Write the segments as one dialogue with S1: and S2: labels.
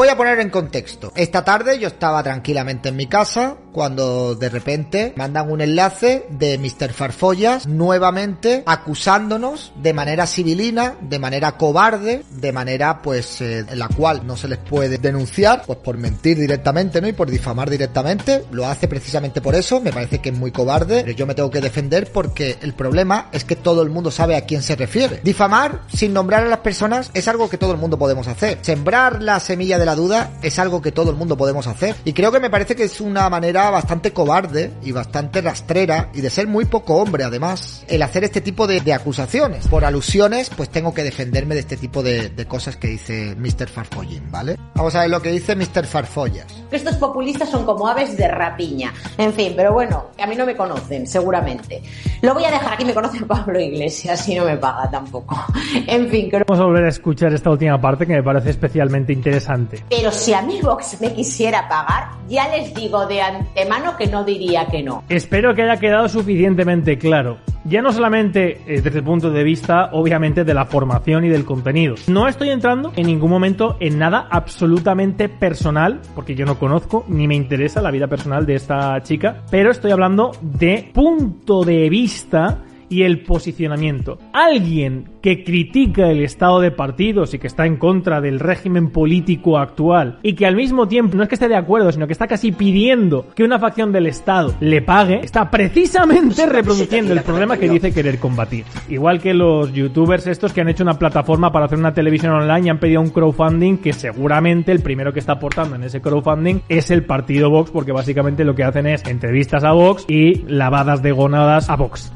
S1: voy a poner en contexto. Esta tarde yo estaba tranquilamente en mi casa cuando de repente mandan un enlace de Mr. Farfollas nuevamente acusándonos de manera civilina, de manera cobarde, de manera pues eh, en la cual no se les puede denunciar pues por mentir directamente, ¿no? Y por difamar directamente. Lo hace precisamente por eso, me parece que es muy cobarde, pero yo me tengo que defender porque el problema es que todo el mundo sabe a quién se refiere. Difamar sin nombrar a las personas es algo que todo el mundo podemos hacer. Sembrar la semilla de la duda es algo que todo el mundo podemos hacer. Y creo que me parece que es una manera bastante cobarde y bastante rastrera y de ser muy poco hombre además el hacer este tipo de, acusaciones. Por alusiones, pues tengo que defenderme de este tipo de, cosas que dice Mr. Farfollin, ¿vale? Vamos a ver lo que dice Mr. Farfollas.
S2: Estos populistas son como aves de rapiña. En fin, pero bueno, a mí no me conocen, seguramente. Lo voy a dejar aquí, me conoce Pablo Iglesias y no me paga tampoco. En fin, creo...
S3: Vamos a volver a escuchar esta última parte que me parece especialmente interesante
S2: pero si a mi Vox me quisiera pagar, ya les digo de antemano que no diría que no.
S3: Espero que haya quedado suficientemente claro. Ya no solamente eh, desde el punto de vista, obviamente, de la formación y del contenido. No estoy entrando en ningún momento en nada absolutamente personal, porque yo no conozco ni me interesa la vida personal de esta chica, pero estoy hablando de punto de vista y el posicionamiento. Alguien que critica el estado de partidos y que está en contra del régimen político actual y que al mismo tiempo no es que esté de acuerdo, sino que está casi pidiendo que una facción del Estado le pague, está precisamente reproduciendo el problema que dice querer combatir. Igual que los youtubers estos que han hecho una plataforma para hacer una televisión online y han pedido un crowdfunding que seguramente el primero que está aportando en ese crowdfunding es el partido Vox porque básicamente lo que hacen es entrevistas a Vox y lavadas de gonadas a Vox.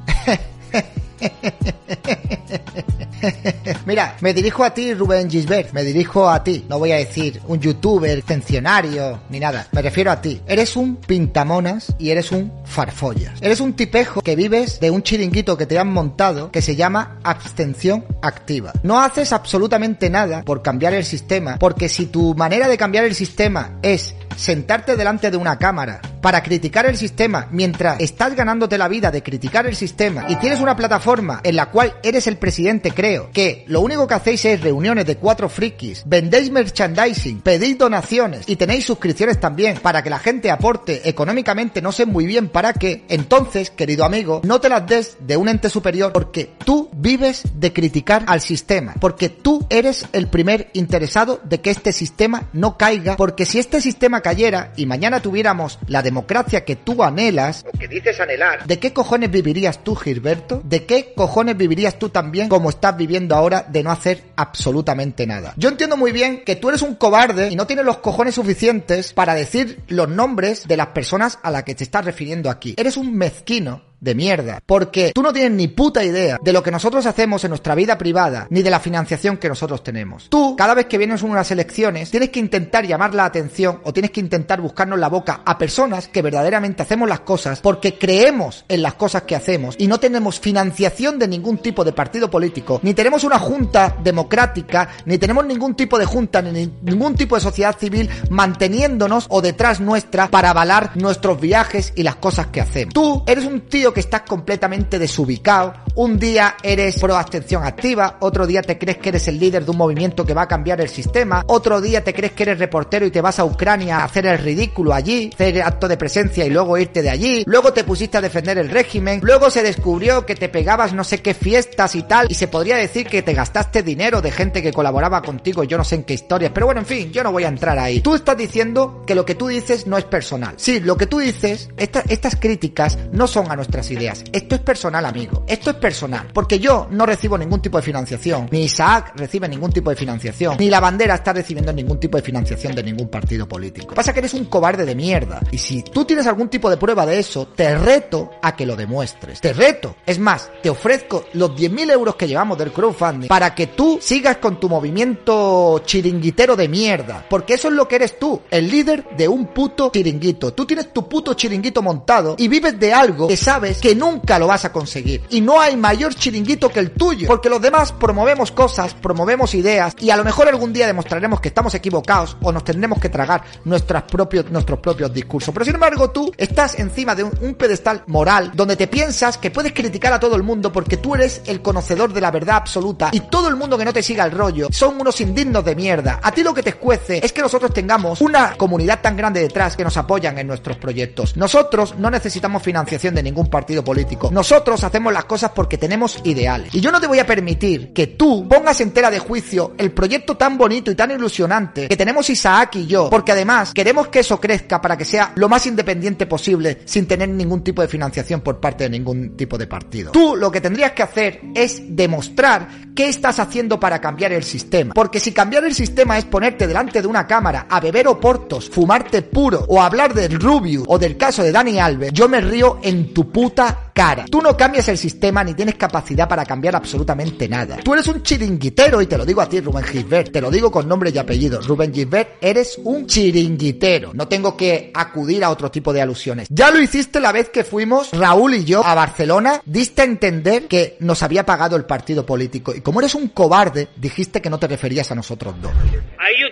S1: Mira, me dirijo a ti, Rubén Gisbert. Me dirijo a ti. No voy a decir un youtuber, tensionario, ni nada. Me refiero a ti. Eres un pintamonas y eres un farfollas. Eres un tipejo que vives de un chiringuito que te han montado que se llama abstención activa. No haces absolutamente nada por cambiar el sistema, porque si tu manera de cambiar el sistema es sentarte delante de una cámara para criticar el sistema mientras estás ganándote la vida de criticar el sistema y tienes una plataforma en la cual eres el presidente, creo, que lo único que hacéis es reuniones de cuatro frikis, vendéis merchandising, pedís donaciones y tenéis suscripciones también para que la gente aporte económicamente, no sé muy bien para qué, entonces, querido amigo, no te las des de un ente superior porque tú vives de criticar al sistema, porque tú eres el primer interesado de que este sistema no caiga, porque si este sistema cayera y mañana tuviéramos la democracia que tú anhelas, o que dices anhelar, ¿de qué cojones vivirías tú, Gilberto? ¿De qué cojones vivirías tú también como estás viviendo ahora de no hacer absolutamente nada? Yo entiendo muy bien que tú eres un cobarde y no tienes los cojones suficientes para decir los nombres de las personas a las que te estás refiriendo aquí. Eres un mezquino de mierda. Porque tú no tienes ni puta idea de lo que nosotros hacemos en nuestra vida privada, ni de la financiación que nosotros tenemos. Tú, cada vez que vienes a unas elecciones, tienes que intentar llamar la atención o tienes que intentar buscarnos la boca a personas que verdaderamente hacemos las cosas porque creemos en las cosas que hacemos y no tenemos financiación de ningún tipo de partido político, ni tenemos una junta democrática, ni tenemos ningún tipo de junta, ni ningún tipo de sociedad civil manteniéndonos o detrás nuestra para avalar nuestros viajes y las cosas que hacemos. Tú eres un tío que estás completamente desubicado, un día eres pro abstención activa, otro día te crees que eres el líder de un movimiento que va a cambiar el sistema, otro día te crees que eres reportero y te vas a Ucrania a hacer el ridículo allí, hacer acto de presencia y luego irte de allí, luego te pusiste a defender el régimen, luego se descubrió que te pegabas no sé qué fiestas y tal, y se podría decir que te gastaste dinero de gente que colaboraba contigo, yo no sé en qué historias, pero bueno, en fin, yo no voy a entrar ahí. Tú estás diciendo que lo que tú dices no es personal. Sí, lo que tú dices, estas críticas no son a nuestras ideas. Esto es personal, amigo. Esto es personal. Porque yo no recibo ningún tipo de financiación. Ni Isaac recibe ningún tipo de financiación. Ni la bandera está recibiendo ningún tipo de financiación de ningún partido político. Pasa que eres un cobarde de mierda. Y si tú tienes algún tipo de prueba de eso, te reto a que lo demuestres. Te reto. Es más, te ofrezco los 10.000 euros que llevamos del crowdfunding para que tú sigas con tu movimiento chiringuitero de mierda. Porque eso es lo que eres tú, el líder de un puto chiringuito. Tú tienes tu puto chiringuito montado y vives de algo que sabes que nunca lo vas a conseguir. Y no hay mayor chiringuito que el tuyo. Porque los demás promovemos cosas, promovemos ideas y a lo mejor algún día demostraremos que estamos equivocados o nos tendremos que tragar nuestras propios, nuestros propios discursos. Pero sin embargo tú estás encima de un, un pedestal moral donde te piensas que puedes criticar a todo el mundo porque tú eres el conocedor de la verdad absoluta y todo el mundo que no te siga el rollo son unos indignos de mierda. A ti lo que te escuece es que nosotros tengamos una comunidad tan grande detrás que nos apoyan en nuestros proyectos. Nosotros no necesitamos financiación de ningún partido político. Nosotros hacemos las cosas porque tenemos ideales. Y yo no te voy a permitir que tú pongas en tela de juicio el proyecto tan bonito y tan ilusionante que tenemos Isaac y yo, porque además queremos que eso crezca para que sea lo más independiente posible sin tener ningún tipo de financiación por parte de ningún tipo de partido. Tú lo que tendrías que hacer es demostrar qué estás haciendo para cambiar el sistema. Porque si cambiar el sistema es ponerte delante de una cámara a beber oportos, fumarte puro o hablar del Rubio o del caso de Dani Alves, yo me río en tu puta cara. Tú no cambias el sistema ni tienes capacidad para cambiar absolutamente nada. Tú eres un chiringuitero y te lo digo a ti, Rubén Gisbert. Te lo digo con nombre y apellido. Rubén Gisbert, eres un chiringuitero. No tengo que acudir a otro tipo de alusiones. Ya lo hiciste la vez que fuimos, Raúl y yo, a Barcelona. Diste a entender que nos había pagado el partido político. Y como eres un cobarde, dijiste que no te referías a nosotros dos.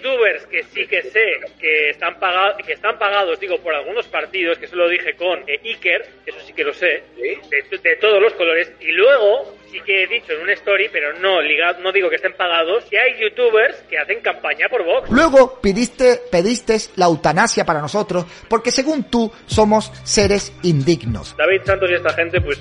S3: Youtubers que sí que sé que están pagados, que están pagados, digo, por algunos partidos, que eso lo dije con eh, Iker, eso sí que lo sé, de, de todos los colores. Y luego sí que he dicho en una story, pero no ligado, no digo que estén pagados, que hay youtubers que hacen campaña por Vox.
S1: Luego pidiste, pediste la eutanasia para nosotros, porque según tú somos seres indignos.
S3: David Santos y esta gente, pues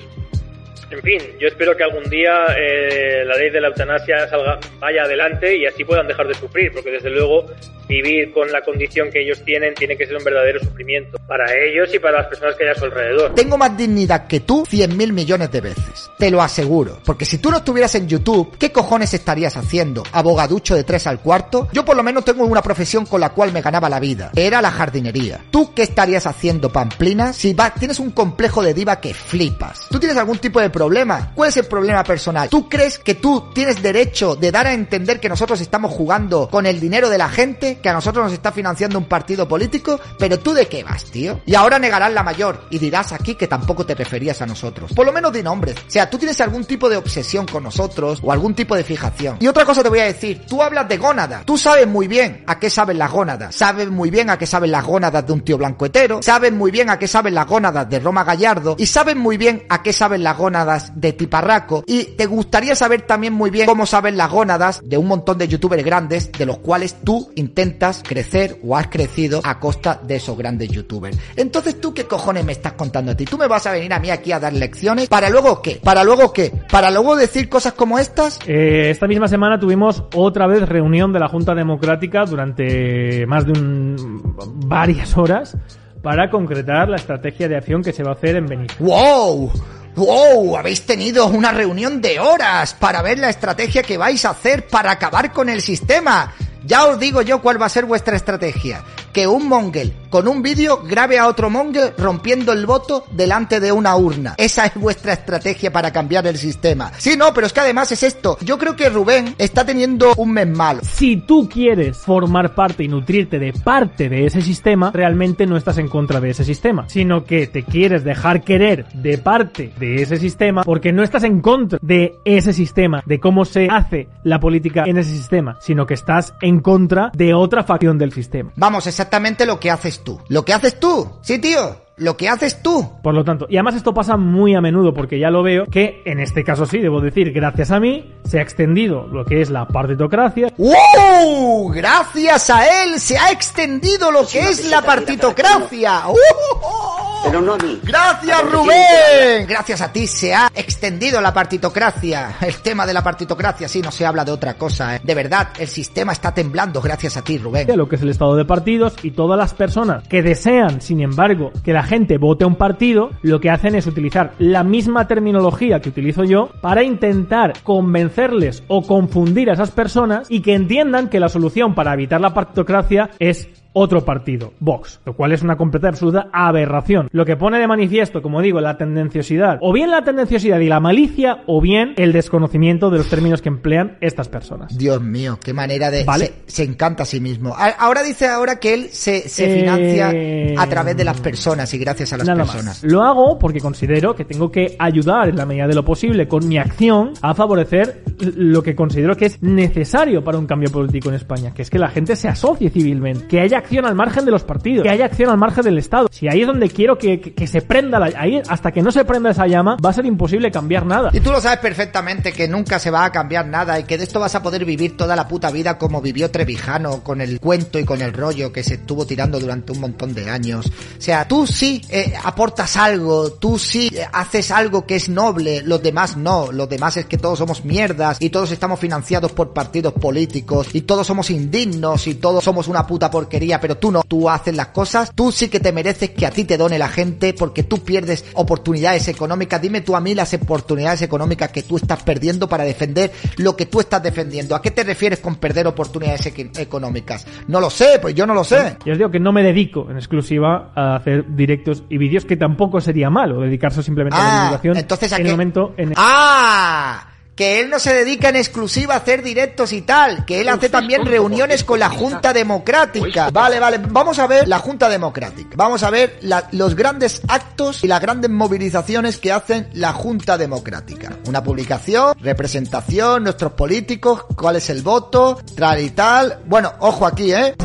S3: en fin, yo espero que algún día eh, la ley de la eutanasia salga, vaya adelante y así puedan dejar de sufrir, porque desde luego vivir con la condición que ellos tienen tiene que ser un verdadero sufrimiento para ellos y para las personas que hay a su alrededor.
S1: Tengo más dignidad que tú cien mil millones de veces, te lo aseguro, porque si tú no estuvieras en YouTube, ¿qué cojones estarías haciendo? ¿Abogaducho de tres al cuarto? Yo por lo menos tengo una profesión con la cual me ganaba la vida, era la jardinería. ¿Tú qué estarías haciendo, Pamplina? Si va, tienes un complejo de diva que flipas. ¿Tú tienes algún tipo de problema? ¿Cuál es el problema personal? ¿Tú crees que tú tienes derecho de dar a entender que nosotros estamos jugando con el dinero de la gente? ¿Que a nosotros nos está financiando un partido político? ¿Pero tú de qué vas, tío? Y ahora negarás la mayor y dirás aquí que tampoco te referías a nosotros. Por lo menos di nombres. O sea, tú tienes algún tipo de obsesión con nosotros o algún tipo de fijación. Y otra cosa te voy a decir, tú hablas de gónada. Tú sabes muy bien a qué saben las gónadas. Sabes muy bien a qué saben las gónadas de un tío blanco hetero. Sabes muy bien a qué saben las gónadas de Roma Gallardo. Y sabes muy bien a qué saben las gónadas de Tiparraco. Y te gustaría saber también muy bien cómo saben las gónadas de un montón de youtubers grandes de los cuales tú intentas crecer o has crecido a costa de esos grandes youtubers. Entonces tú qué cojones me estás contando a ti? ¿Tú me vas a venir a mí aquí a dar lecciones? ¿Para luego qué? ¿Para luego qué? ¿Para luego decir cosas como estas?
S3: Eh, esta misma semana tuvimos otra vez reunión de la Junta Democrática durante más de un, varias horas para concretar la estrategia de acción que se va a hacer en Benítez.
S1: ¡Wow! ¡Wow! Habéis tenido una reunión de horas para ver la estrategia que vais a hacer para acabar con el sistema. Ya os digo yo cuál va a ser vuestra estrategia. Que un mongel con un vídeo grabe a otro monger rompiendo el voto delante de una urna. Esa es vuestra estrategia para cambiar el sistema. Sí, no, pero es que además es esto. Yo creo que Rubén está teniendo un mes malo.
S3: Si tú quieres formar parte y nutrirte de parte de ese sistema, realmente no estás en contra de ese sistema, sino que te quieres dejar querer de parte de ese sistema porque no estás en contra de ese sistema, de cómo se hace la política en ese sistema, sino que estás en contra de otra facción del sistema.
S1: Vamos, exactamente lo que haces tú. Lo que haces tú. Sí, tío lo que haces tú.
S3: Por lo tanto, y además esto pasa muy a menudo porque ya lo veo que en este caso sí, debo decir, gracias a mí, se ha extendido lo que es la partitocracia.
S1: ¡Wow! Gracias a él se ha extendido lo que es la partitocracia. ¡Uh!
S4: Pero no a mí.
S1: Gracias Rubén. Gracias a ti se ha extendido la partitocracia. El tema de la partitocracia, sí, no se habla de otra cosa. ¿eh? De verdad, el sistema está temblando gracias a ti, Rubén.
S3: Lo que es el estado de partidos y todas las personas que desean, sin embargo, que la gente vote a un partido, lo que hacen es utilizar la misma terminología que utilizo yo para intentar convencerles o confundir a esas personas y que entiendan que la solución para evitar la partitocracia es otro partido, Vox, lo cual es una completa y absoluta aberración. Lo que pone de manifiesto, como digo, la tendenciosidad, o bien la tendenciosidad y la malicia, o bien el desconocimiento de los términos que emplean estas personas.
S1: Dios mío, qué manera de... ¿Vale? Se, encanta a sí mismo. Ahora dice ahora que él se, se financia eh, a través de las personas y gracias a las personas.
S3: Lo hago porque considero que tengo que ayudar en la medida de lo posible con mi acción a favorecer lo que considero que es necesario para un cambio político en España, que es que la gente se asocie civilmente, que haya acción al margen de los partidos, que haya acción al margen del Estado. Si ahí es donde quiero que, se prenda la, ahí hasta que no se prenda esa llama, va a ser imposible cambiar nada.
S1: Y tú lo sabes perfectamente que nunca se va a cambiar nada y que de esto vas a poder vivir toda la puta vida como vivió Trevijano con el cuento y con el rollo que se estuvo tirando durante un montón de años. O sea, tú sí eh, aportas algo, tú sí eh, haces algo que es noble, los demás no, los demás es que todos somos mierdas y todos estamos financiados por partidos políticos y todos somos indignos y todos somos una puta porquería pero tú no, tú haces las cosas, tú sí que te mereces que a ti te done la gente porque tú pierdes oportunidades económicas. Dime tú a mí las oportunidades económicas que tú estás perdiendo para defender lo que tú estás defendiendo. ¿A qué te refieres con perder oportunidades económicas? No lo sé, pues yo no lo sé.
S3: Yo os digo que no me dedico en exclusiva a hacer directos y vídeos que tampoco sería malo dedicarse simplemente a la ah, divulgación
S1: entonces, ¿a
S3: en el momento en
S1: ¡Ah! Que él no se dedica en exclusiva a hacer directos y tal, que él hace también reuniones con la Junta Democrática. Vale, vale, vamos a ver la Junta Democrática. Vamos a ver los grandes actos y las grandes movilizaciones que hacen la Junta Democrática. Una publicación, representación, nuestros políticos, cuál es el voto, tal y tal. Bueno, ojo aquí, ¿eh?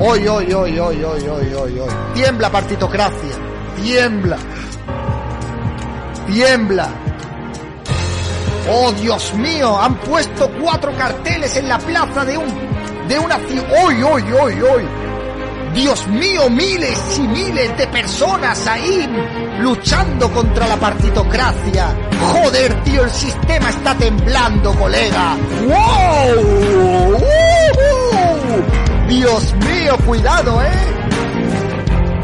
S1: Hoy, hoy, hoy, hoy, hoy, hoy, hoy, hoy. Tiembla partitocracia. Tiembla. Tiembla. Oh, Dios mío, han puesto cuatro carteles en la plaza de un de una. ¡Hoy, hoy, hoy, hoy! Dios mío, miles y miles de personas ahí luchando contra la partitocracia. Joder, tío, el sistema está temblando, colega. ¡Wow! Dios mío, cuidado, ¿eh?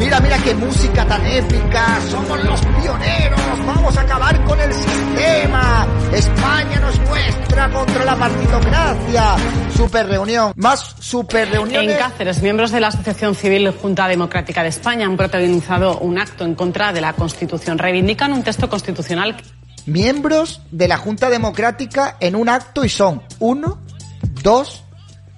S1: Mira, mira qué música tan épica. Somos los pioneros. Vamos a acabar con el sistema. España no es nuestra contra la partitocracia. Super reunión. Más super reunión.
S5: En Cáceres, miembros de la Asociación Civil Junta Democrática de España han protagonizado un acto en contra de la Constitución. Reivindican un texto constitucional.
S1: Miembros de la Junta Democrática en un acto y son uno, dos,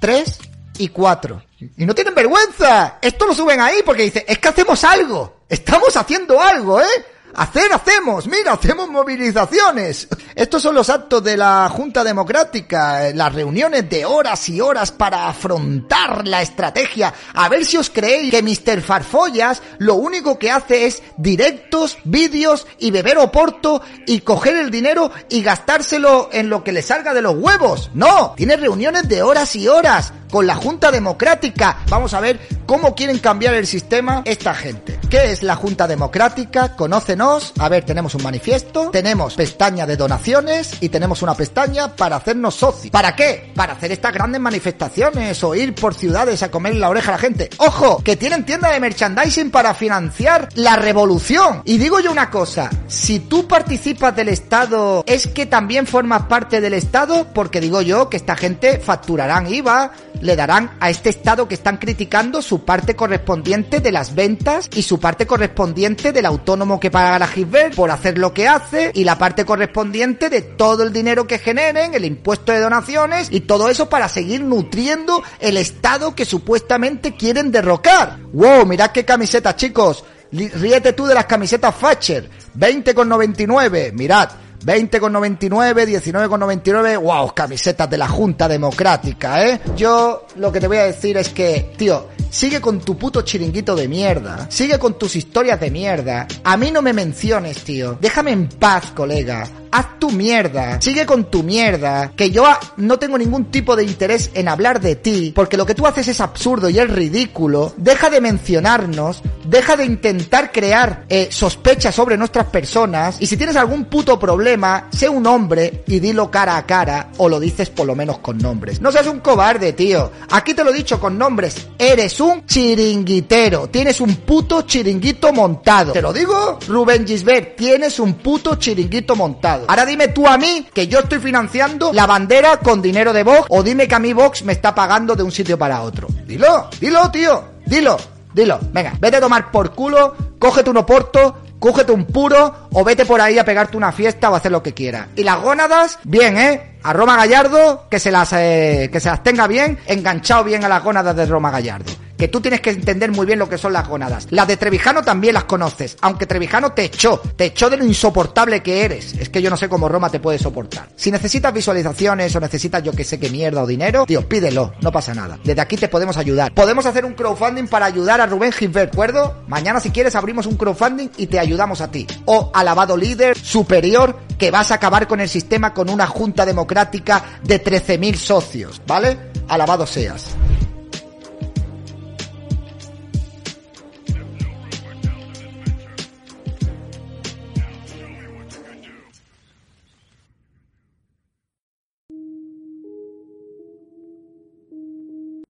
S1: tres y cuatro. Y no tienen vergüenza. Esto lo suben ahí porque dicen, es que hacemos algo. Estamos haciendo algo, ¿eh? Hacer, hacemos, mira, hacemos movilizaciones. Estos son los actos de la Junta Democrática, las reuniones de horas y horas para afrontar la estrategia. A ver si os creéis que Mr. Farfollas lo único que hace es directos, vídeos y beber oporto y coger el dinero y gastárselo en lo que le salga de los huevos. No, tiene reuniones de horas y horas con la Junta Democrática. Vamos a ver cómo quieren cambiar el sistema esta gente. ¿Qué es la Junta Democrática? Conócenos. A ver, tenemos un manifiesto, tenemos pestaña de donaciones y tenemos una pestaña para hacernos socios. ¿Para qué? Para hacer estas grandes manifestaciones o ir por ciudades a comer la oreja a la gente. ¡Ojo! Que tienen tienda de merchandising para financiar la revolución. Y digo yo una cosa, si tú participas del Estado, ¿es que también formas parte del Estado? Porque digo yo que esta gente facturarán IVA, le darán a este Estado que están criticando su parte correspondiente de las ventas y su parte correspondiente del autónomo que paga la Gisbert por hacer lo que hace y la parte correspondiente de todo el dinero que generen, el impuesto de donaciones y todo eso para seguir nutriendo el Estado que supuestamente quieren derrocar. ¡Wow! Mirad qué camiseta, chicos. Ríete tú de las camisetas Thatcher. 20,99. Mirad. 20,99, 19,99, wow, camisetas de la Junta Democrática, ¿eh? Yo lo que te voy a decir es que, tío, sigue con tu puto chiringuito de mierda, sigue con tus historias de mierda, a mí no me menciones, tío, déjame en paz, colega, haz tu mierda, sigue con tu mierda, que yo no tengo ningún tipo de interés en hablar de ti, porque lo que tú haces es absurdo y es ridículo, deja de mencionarnos, deja de intentar crear eh, sospechas sobre nuestras personas, y si tienes algún puto problema, sé un hombre y dilo cara a cara, o lo dices por lo menos con nombres. No seas un cobarde, tío. Aquí te lo he dicho con nombres, eres un chiringuitero, tienes un puto chiringuito montado. ¿Te lo digo? Rubén Gisbert, tienes un puto chiringuito montado. Ahora dime tú a mí que yo estoy financiando la bandera con dinero de Vox o dime que a mí Vox me está pagando de un sitio para otro. Dilo, dilo, tío, dilo, dilo. Venga, vete a tomar por culo, cógete un oporto, cógete un puro o vete por ahí a pegarte una fiesta o hacer lo que quieras. Y las gónadas, bien, ¿eh? A Roma Gallardo, que se las, eh, que se las tenga bien, enganchado bien a las gónadas de Roma Gallardo que tú tienes que entender muy bien lo que son las gónadas. Las de Trevijano también las conoces, aunque Trevijano te echó, te echó de lo insoportable que eres. Es que yo no sé cómo Roma te puede soportar. Si necesitas visualizaciones o necesitas yo que sé qué mierda o dinero, tío, pídelo, no pasa nada. Desde aquí te podemos ayudar. Podemos hacer un crowdfunding para ayudar a Rubén Gilbert, ¿de acuerdo? Mañana si quieres abrimos un crowdfunding y te ayudamos a ti. O alabado líder superior que vas a acabar con el sistema con una junta democrática de 13.000 socios, ¿vale? Alabado seas.